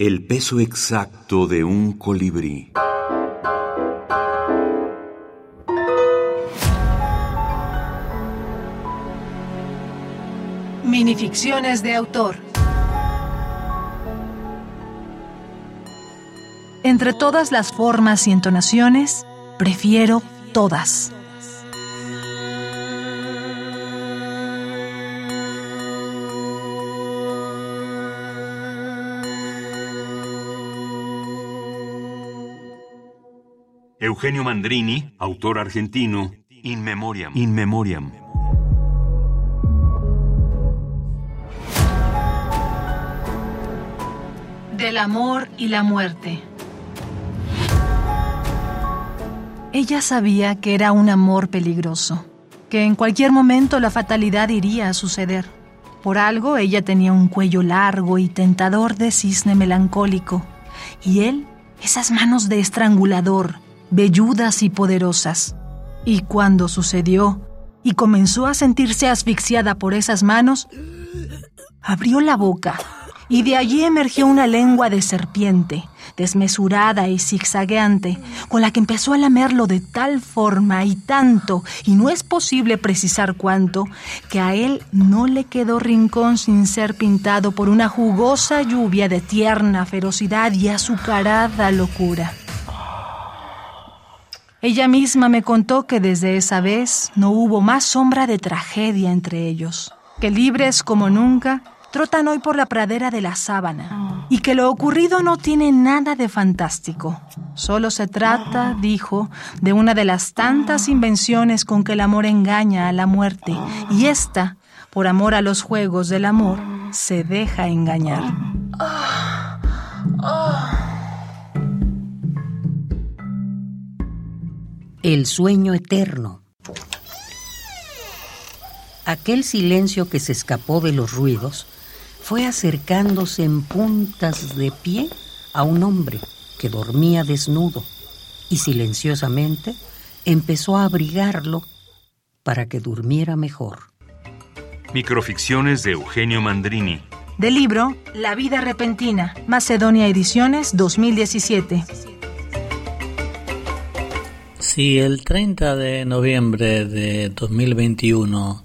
El peso exacto de un colibrí. Minificciones de autor. Entre todas las formas y entonaciones, prefiero todas. Eugenio Mandrini, autor argentino, In Memoriam. In Memoriam. Del amor y la muerte. Ella sabía que era un amor peligroso, que en cualquier momento la fatalidad iría a suceder. Por algo ella tenía un cuello largo y tentador de cisne melancólico, y él esas manos de estrangulador, velludas y poderosas. Y cuando sucedió y comenzó a sentirse asfixiada por esas manos, abrió la boca y de allí emergió una lengua de serpiente, desmesurada y zigzagueante, con la que empezó a lamerlo de tal forma y tanto, y no es posible precisar cuánto, que a él no le quedó rincón sin ser pintado por una jugosa lluvia de tierna ferocidad y azucarada locura. Ella misma me contó que desde esa vez no hubo más sombra de tragedia entre ellos, que libres como nunca, trotan hoy por la pradera de la sábana y que lo ocurrido no tiene nada de fantástico. Solo se trata, dijo, de una de las tantas invenciones con que el amor engaña a la muerte y esta, por amor a los juegos del amor, se deja engañar. El sueño eterno. Aquel silencio que se escapó de los ruidos fue acercándose en puntas de pie a un hombre que dormía desnudo y silenciosamente empezó a abrigarlo para que durmiera mejor. Microficciones de Eugenio Mandrini. Del libro La vida repentina, Macedonia Ediciones 2017. Si el 30 de noviembre de 2021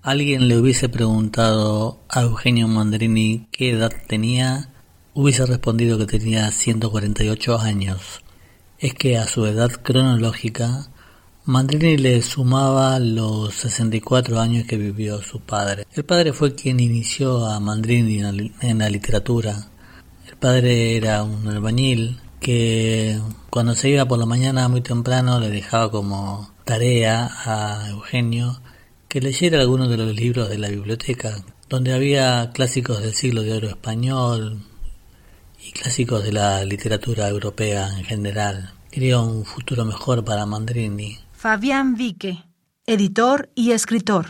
alguien le hubiese preguntado a Eugenio Mandrini qué edad tenía, hubiese respondido que tenía 148 años. Es que a su edad cronológica, Mandrini le sumaba los 64 años que vivió su padre. El padre fue quien inició a Mandrini en la literatura. El padre era un albañil que cuando se iba por la mañana muy temprano le dejaba como tarea a Eugenio que leyera algunos de los libros de la biblioteca, donde había clásicos del siglo de oro español y clásicos de la literatura europea en general. Quería un futuro mejor para Mandrini. Fabián Vique, editor y escritor.